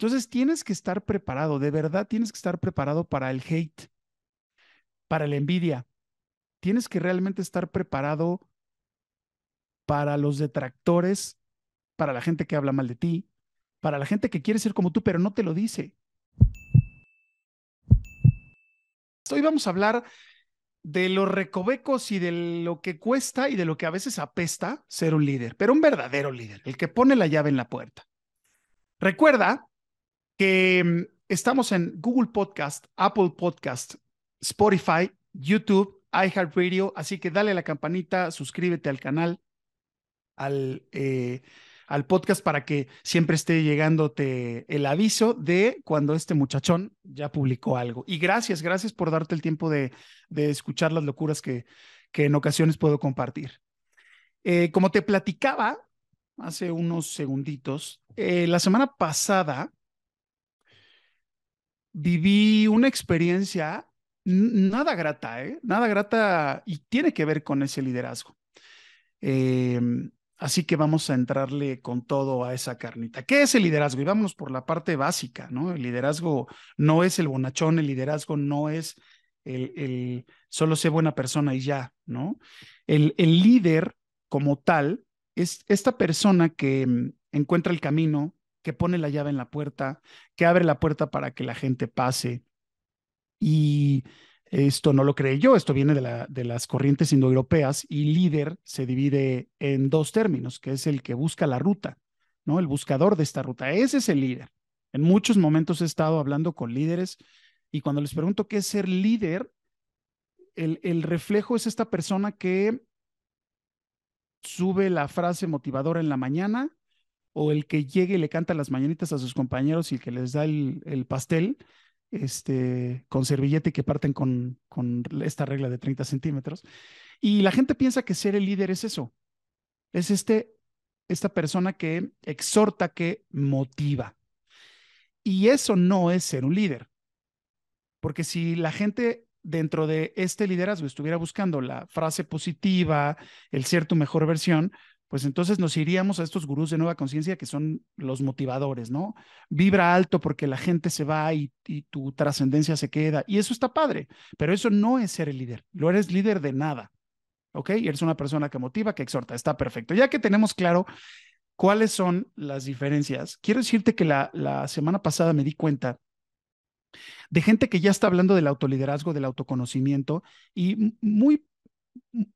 Entonces tienes que estar preparado, de verdad tienes que estar preparado para el hate, para la envidia. Tienes que realmente estar preparado para los detractores, para la gente que habla mal de ti, para la gente que quiere ser como tú, pero no te lo dice. Hoy vamos a hablar de los recovecos y de lo que cuesta y de lo que a veces apesta ser un líder, pero un verdadero líder, el que pone la llave en la puerta. Recuerda que mm, estamos en Google Podcast, Apple Podcast, Spotify, YouTube, iHeartRadio, así que dale la campanita, suscríbete al canal, al, eh, al podcast para que siempre esté llegándote el aviso de cuando este muchachón ya publicó algo. Y gracias, gracias por darte el tiempo de, de escuchar las locuras que, que en ocasiones puedo compartir. Eh, como te platicaba hace unos segunditos, eh, la semana pasada viví una experiencia nada grata, ¿eh? Nada grata y tiene que ver con ese liderazgo. Eh, Así que vamos a entrarle con todo a esa carnita. ¿Qué es el liderazgo? Y vámonos por la parte básica, ¿no? El liderazgo no es el bonachón, el liderazgo no es el, solo ser buena persona y ya, ¿no? El, el líder como tal es esta persona que mm, encuentra el camino, que pone la llave en la puerta, que abre la puerta para que la gente pase y esto no lo creé yo, esto viene de, la, de las corrientes indoeuropeas y líder se divide en dos términos, que es el que busca la ruta, ¿no? El buscador de esta ruta. Ese es el líder. En muchos momentos he estado hablando con líderes y cuando les pregunto qué es ser líder, el reflejo es esta persona que sube la frase motivadora en la mañana o el que llegue y le canta las mañanitas a sus compañeros y que les da el, el pastel este, con servillete que parten con, con esta regla de 30 centímetros. Y la gente piensa que ser el líder es eso. Es este, esta persona que exhorta, que motiva. Y eso no es ser un líder. Porque si la gente dentro de este liderazgo estuviera buscando la frase positiva, el ser tu mejor versión, pues entonces nos iríamos a estos gurús de nueva conciencia que son los motivadores, ¿no? Vibra alto porque la gente se va y, tu trascendencia se queda. Y eso está padre, pero eso no es ser el líder. Lo eres líder de nada, ¿ok? Eres una persona que motiva, que exhorta. Está perfecto. Ya que tenemos claro cuáles son las diferencias, quiero decirte que la, la semana pasada me di cuenta de gente que ya está hablando del autoliderazgo, del autoconocimiento y muy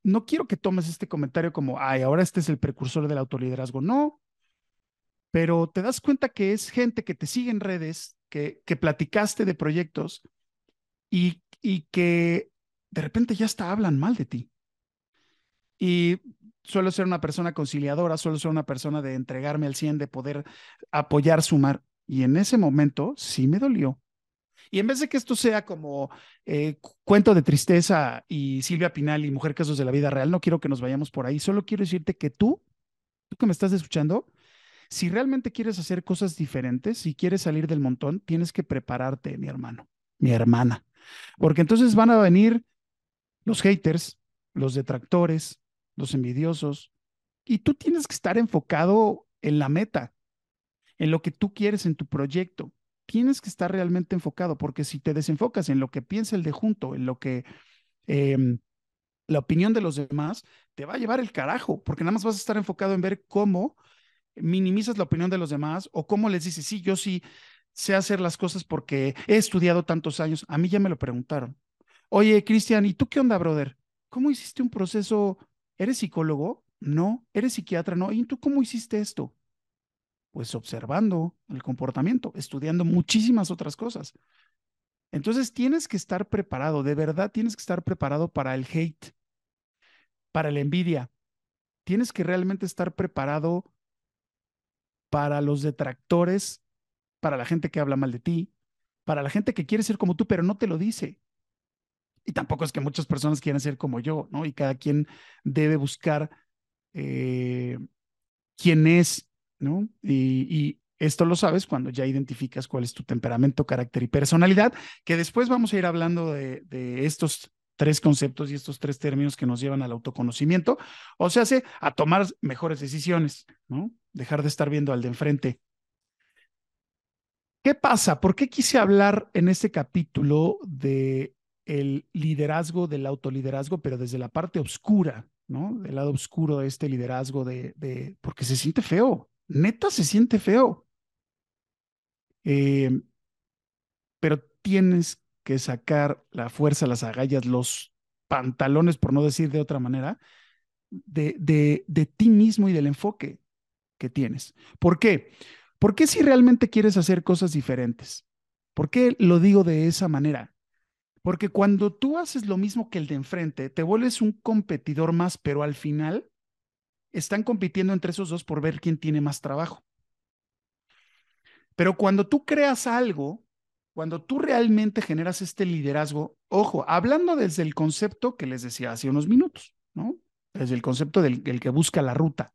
no quiero que tomes este comentario como, ay, ahora este es el precursor del autoliderazgo. No, pero te das cuenta que es gente que te sigue en redes, que, que platicaste de proyectos y, y que de repente ya hasta hablan mal de ti. Y suelo ser una persona conciliadora, suelo ser una persona de entregarme al 100, de poder apoyar, sumar. Y en ese momento sí me dolió. Y en vez de que esto sea como eh, cuento de tristeza y Silvia Pinal y Mujer Casos de la Vida Real, no quiero que nos vayamos por ahí, solo quiero decirte que tú, tú que me estás escuchando, si realmente quieres hacer cosas diferentes, si quieres salir del montón, tienes que prepararte, mi hermano, mi hermana, porque entonces van a venir los haters, los detractores, los envidiosos, y tú tienes que estar enfocado en la meta, en lo que tú quieres en tu proyecto tienes que estar realmente enfocado, porque si te desenfocas en lo que piensa el de junto, en lo que em, la opinión de los demás, te va a llevar el carajo, porque nada más vas a estar enfocado en ver cómo minimizas la opinión de los demás o cómo les dices, sí, yo sí sé hacer las cosas porque he estudiado tantos años. A mí ya me lo preguntaron. Oye, Cristian, ¿y tú qué onda, brother? ¿Cómo hiciste un proceso? ¿Eres psicólogo? No. ¿Eres psiquiatra? No. ¿Y tú cómo hiciste esto? Pues observando el comportamiento, estudiando muchísimas otras cosas. Entonces tienes que estar preparado, de verdad tienes que estar preparado para el hate, para la envidia. Tienes que realmente estar preparado para los detractores, para la gente que habla mal de ti, para la gente que quiere ser como tú, pero no te lo dice. Y tampoco es que muchas personas quieran ser como yo, ¿no? Y cada quien debe buscar eh, quién es ¿no? Y, esto lo sabes cuando ya identificas cuál es tu temperamento, carácter y personalidad, que después vamos a ir hablando de, estos tres conceptos y estos tres términos que nos llevan al autoconocimiento, o sea, hace a tomar mejores decisiones, ¿no? Dejar de estar viendo al de enfrente. ¿Qué pasa? ¿Por qué quise hablar en este capítulo de el liderazgo, del autoliderazgo, pero desde la parte oscura, ¿no? Del lado oscuro de este liderazgo, de, de porque se siente feo, neta se siente feo. Eh, pero tienes que sacar la fuerza, las agallas, los pantalones, por no decir de otra manera, de, de, de ti mismo y del enfoque que tienes. ¿Por qué? ¿Por qué si realmente quieres hacer cosas diferentes? ¿Por qué lo digo de esa manera? Porque cuando tú haces lo mismo que el de enfrente, te vuelves un competidor más, pero al final están compitiendo entre esos dos por ver quién tiene más trabajo. Pero cuando tú creas algo, cuando tú realmente generas este liderazgo, ojo, hablando desde el concepto que les decía hace unos minutos, ¿no? Desde el concepto del, que busca la ruta.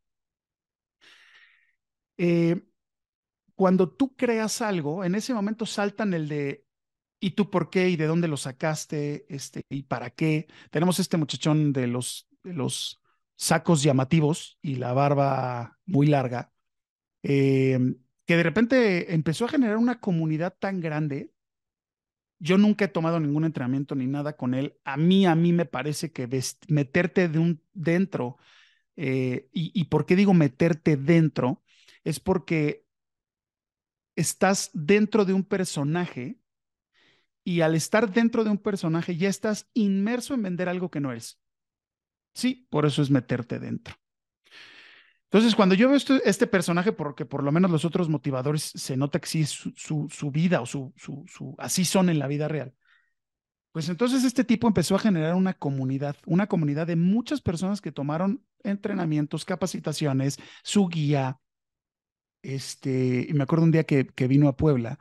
Eh, cuando tú creas algo, en ese momento saltan el de ¿y tú por qué? ¿Y de dónde lo sacaste? Este, ¿Y para qué? Tenemos este muchachón de los, de los sacos llamativos y la barba muy larga, eh, que de repente empezó a generar una comunidad tan grande. Yo nunca he tomado ningún entrenamiento ni nada con él. A mí, a mí me parece que meterte de un, dentro, eh, y, y por qué digo meterte dentro, es porque estás dentro de un personaje y al estar dentro de un personaje ya estás inmerso en vender algo que no eres. Sí, por eso es meterte dentro. Entonces, cuando yo veo este, personaje, porque por lo menos los otros motivadores se nota que sí es su, vida o su, su, así son en la vida real, pues entonces este tipo empezó a generar una comunidad, una comunidad de muchas personas que tomaron entrenamientos, capacitaciones, su guía, este, y me acuerdo un día que, vino a Puebla,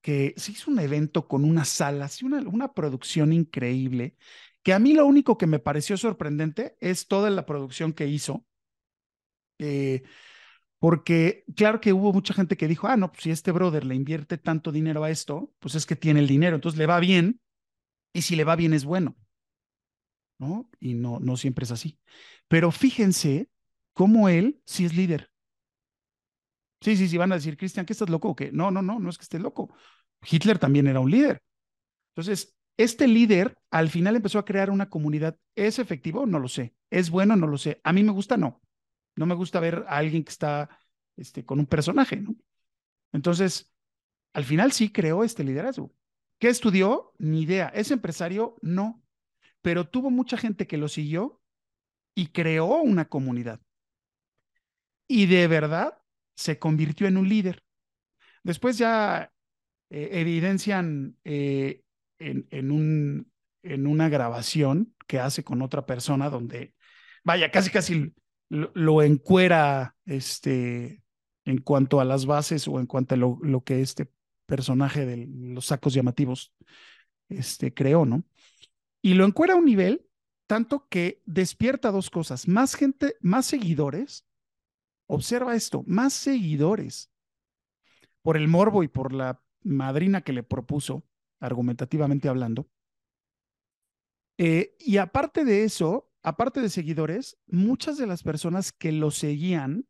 que se hizo un evento con una sala, una, una producción increíble, que a mí lo único que me pareció sorprendente es toda la producción que hizo, eh, porque claro que hubo mucha gente que dijo, ah, no, pues si este brother le invierte tanto dinero a esto, pues es que tiene el dinero, entonces le va bien, y si le va bien es bueno, ¿no? Y no, no siempre es así. Pero fíjense cómo él sí es líder. Sí, sí, sí, van a decir, Cristian, ¿que estás loco o? No, no, no, no es que esté loco. Hitler también era un líder. Entonces, este líder al final empezó a crear una comunidad. ¿Es efectivo? No lo sé. ¿Es bueno? No lo sé. A mí me gusta, no. No me gusta ver a alguien que está este, con un personaje, ¿no? Entonces, al final sí creó este liderazgo. ¿Qué estudió? Ni idea. ¿Es empresario? No. Pero tuvo mucha gente que lo siguió y creó una comunidad. Y de verdad se convirtió en un líder. Después ya eh, evidencian eh, en, en, un, en una grabación que hace con otra persona donde, vaya, casi casi lo, encuera este, en cuanto a las bases o en cuanto a lo, lo que este personaje de los sacos llamativos este, creó, ¿no? Y lo encuera a un nivel tanto que despierta dos cosas, más gente, más seguidores Observa esto, más seguidores por el morbo y por la madrina que le propuso, argumentativamente hablando. Eh, y aparte de eso, aparte de seguidores, muchas de las personas que lo seguían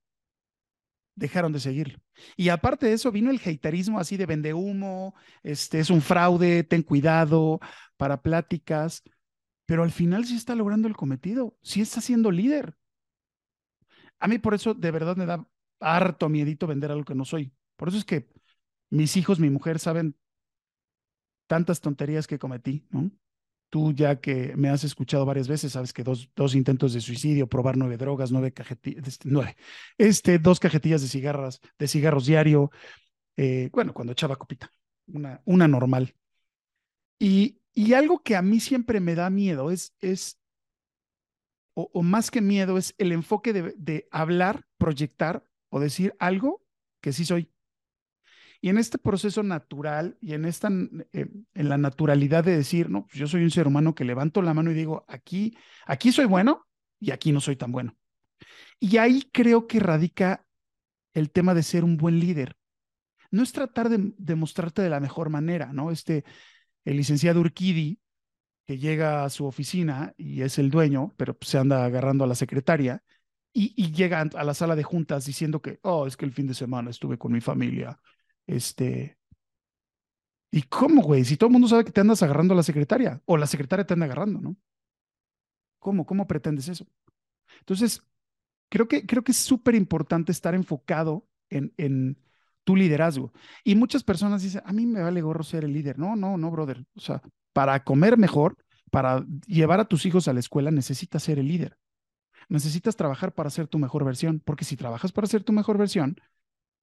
dejaron de seguirlo. Y aparte de eso, vino el haterismo así de vende humo, este es un fraude, ten cuidado para pláticas, pero al final sí está logrando el cometido, sí está siendo líder. A mí por eso de verdad me da harto miedito vender algo que no soy. Por eso es que mis hijos, mi mujer saben tantas tonterías que cometí, ¿no? Tú ya que me has escuchado varias veces, sabes que dos, dos intentos de suicidio, probar nueve drogas, nueve cajetillas, este, nueve, este, dos cajetillas de cigarras, de cigarros diario, eh, bueno, cuando echaba copita, una, una normal. Y, y algo que a mí siempre me da miedo es, es o, más que miedo, es el enfoque de, hablar, proyectar o decir algo que sí soy. Y en este proceso natural y en esta, eh, en la naturalidad de decir, no, pues yo soy un ser humano que levanto la mano y digo, aquí, aquí soy bueno y aquí no soy tan bueno. Y ahí creo que radica el tema de ser un buen líder. No es tratar de, mostrarte de la mejor manera, ¿no? Este, el licenciado Urquidi que llega a su oficina y es el dueño, pero se anda agarrando a la secretaria y, llega a la sala de juntas diciendo que, oh, es que el fin de semana estuve con mi familia, este, ¿Y cómo, güey? Si todo el mundo sabe que te andas agarrando a la secretaria o la secretaria te anda agarrando, ¿no? ¿Cómo? ¿Cómo pretendes eso? Entonces, creo que, creo que es súper importante estar enfocado en, en tu liderazgo. Y muchas personas dicen, a mí me vale gorro ser el líder. No, no, no, brother. O sea, para comer mejor, para llevar a tus hijos a la escuela, necesitas ser el líder. Necesitas trabajar para ser tu mejor versión, porque si trabajas para ser tu mejor versión,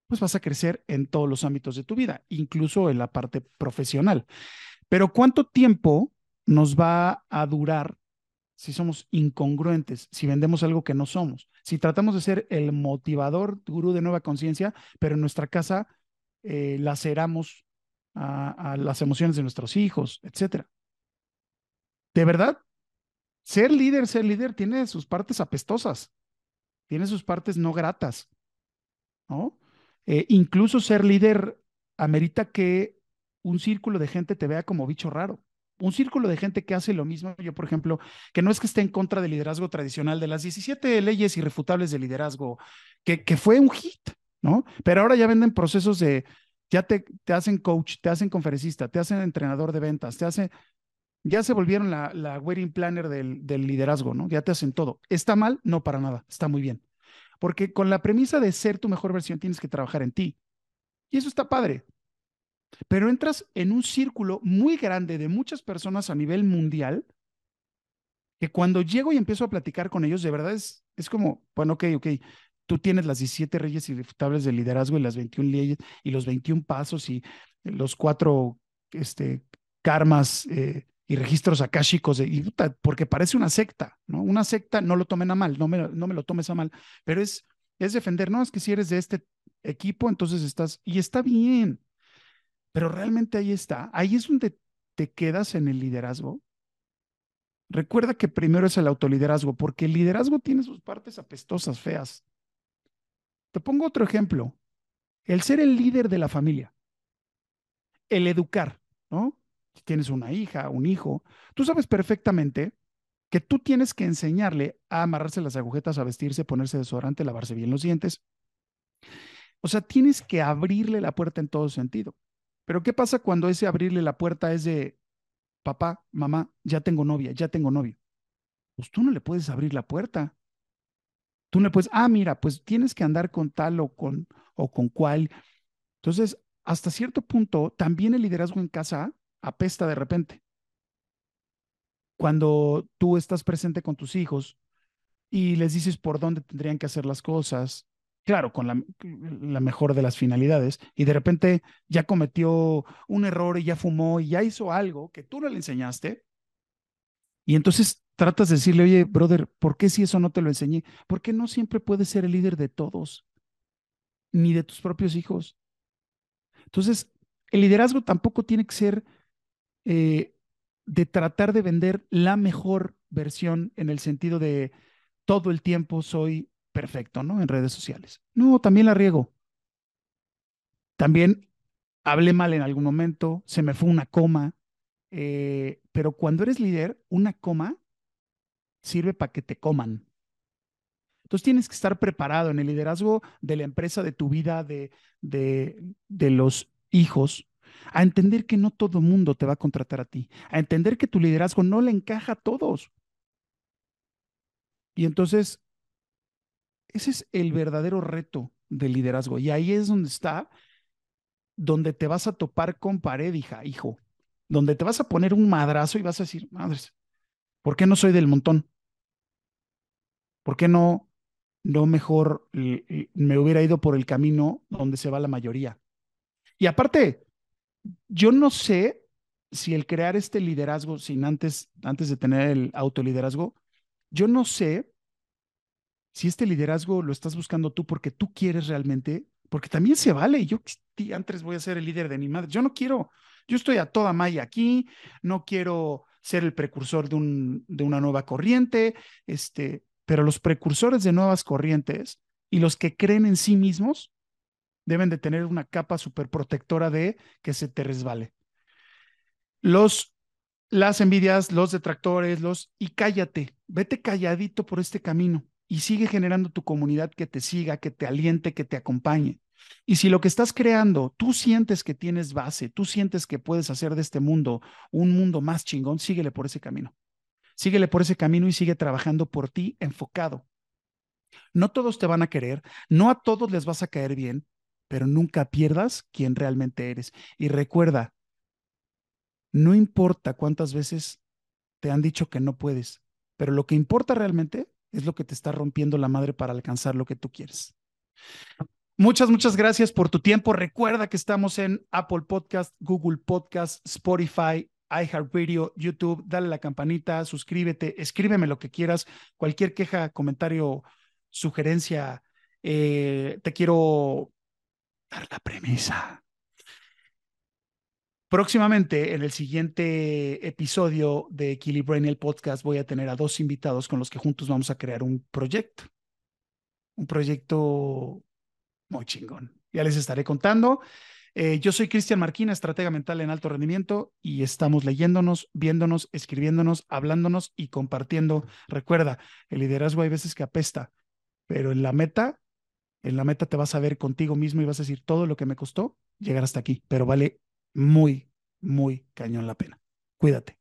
pues vas a crecer en todos los ámbitos de tu vida, incluso en la parte profesional. Pero ¿cuánto tiempo nos va a durar si somos incongruentes, si vendemos algo que no somos, si tratamos de ser el motivador gurú de nueva conciencia, pero en nuestra casa eh, laceramos a, a, las emociones de nuestros hijos, etcétera. De verdad, ser líder, ser líder tiene sus partes apestosas, tiene sus partes no gratas, ¿no? Eh, incluso ser líder amerita que un círculo de gente te vea como bicho raro. Un círculo de gente que hace lo mismo. Yo, por ejemplo, que no es que esté en contra del liderazgo tradicional, de las 17 leyes irrefutables de liderazgo, que, fue un hit, ¿no? Pero ahora ya venden procesos de, ya te, te hacen coach, te hacen conferencista, te hacen entrenador de ventas, te hacen, ya se volvieron la, la wedding planner del, del liderazgo, ¿no? Ya te hacen todo. ¿Está mal? No, para nada, está muy bien. Porque con la premisa de ser tu mejor versión tienes que trabajar en ti. Y eso está padre. Pero entras en un círculo muy grande de muchas personas a nivel mundial que cuando llego y empiezo a platicar con ellos, de verdad es, es como, bueno, ok, ok, tú tienes las 17 reyes irrefutables del liderazgo y las 21 leyes y los 21 pasos y los cuatro este, karmas eh, y registros akáshicos, de, porque parece una secta, ¿no? Una secta, no lo tomen a mal, no me, no me lo tomes a mal, pero es, es defender, no, es que si eres de este equipo, entonces estás, y está bien, pero realmente ahí está, ahí es donde te quedas en el liderazgo. Recuerda que primero es el autoliderazgo, porque el liderazgo tiene sus partes apestosas, feas. Te pongo otro ejemplo, el ser el líder de la familia, el educar, ¿no? Si tienes una hija, un hijo, tú sabes perfectamente que tú tienes que enseñarle a amarrarse las agujetas, a vestirse, ponerse desodorante, lavarse bien los dientes. O sea, tienes que abrirle la puerta en todo sentido. Pero ¿qué pasa cuando ese abrirle la puerta es de, papá, mamá, ya tengo novia, ya tengo novio? Pues tú no le puedes abrir la puerta. Tú no le puedes, ah, mira, pues tienes que andar con tal o con, o con cual. Entonces, hasta cierto punto, también el liderazgo en casa apesta de repente. Cuando tú estás presente con tus hijos y les dices por dónde tendrían que hacer las cosas, claro, con la, mejor de las finalidades, y de repente ya cometió un error y ya fumó y ya hizo algo que tú no le enseñaste, y entonces tratas de decirle, oye, brother, ¿por qué si eso no te lo enseñé? Porque no siempre puedes ser el líder de todos, ni de tus propios hijos. Entonces, el liderazgo tampoco tiene que ser eh, de tratar de vender la mejor versión en el sentido de todo el tiempo soy perfecto, ¿no? En redes sociales. No, también la riego. También hablé mal en algún momento, se me fue una coma, eh, pero cuando eres líder, una coma sirve para que te coman. Entonces tienes que estar preparado en el liderazgo de la empresa, de tu vida, de, de, de los hijos a entender que no todo mundo te va a contratar a ti, a entender que tu liderazgo no le encaja a todos. Y entonces, ese es el verdadero reto del liderazgo. Y ahí es donde está, donde te vas a topar con pared, hija, hijo, donde te vas a poner un madrazo y vas a decir, madres, ¿por qué no soy del montón? ¿Por qué no, no mejor me hubiera ido por el camino donde se va la mayoría? Y aparte, yo no sé si el crear este liderazgo sin antes, antes de tener el autoliderazgo, yo no sé si este liderazgo lo estás buscando tú porque tú quieres realmente, porque también se vale. Yo antes voy a ser el líder de mi madre. Yo no quiero, yo estoy a toda malla aquí, no quiero ser el precursor de, un, de una nueva corriente, este, pero los precursores de nuevas corrientes y los que creen en sí mismos deben de tener una capa súper protectora de que se te resbale. Los, las envidias, los detractores, los, y cállate, vete calladito por este camino y sigue generando tu comunidad que te siga, que te aliente, que te acompañe. Y si lo que estás creando, tú sientes que tienes base, tú sientes que puedes hacer de este mundo un mundo más chingón, síguele por ese camino. Síguele por ese camino y sigue trabajando por ti enfocado. No todos te van a querer, no a todos les vas a caer bien, pero nunca pierdas quién realmente eres. Y recuerda, no importa cuántas veces te han dicho que no puedes, pero lo que importa realmente es lo que te está rompiendo la madre para alcanzar lo que tú quieres. Muchas, muchas gracias por tu tiempo. Recuerda que estamos en Apple Podcast, Google Podcast, Spotify, iHeartRadio, YouTube. Dale la campanita, suscríbete, escríbeme lo que quieras. Cualquier queja, comentario, sugerencia. Eh, te quiero dar la premisa. Próximamente, en el siguiente episodio de Brain el podcast, voy a tener a dos invitados con los que juntos vamos a crear un proyecto. Un proyecto muy chingón. Ya les estaré contando. Eh, yo soy Cristian Marquina, estratega mental en alto rendimiento, y estamos leyéndonos, viéndonos, escribiéndonos, hablándonos y compartiendo. Recuerda, el liderazgo hay veces que apesta, pero en la meta, en la meta te vas a ver contigo mismo y vas a decir todo lo que me costó llegar hasta aquí, pero vale muy, muy cañón la pena. Cuídate.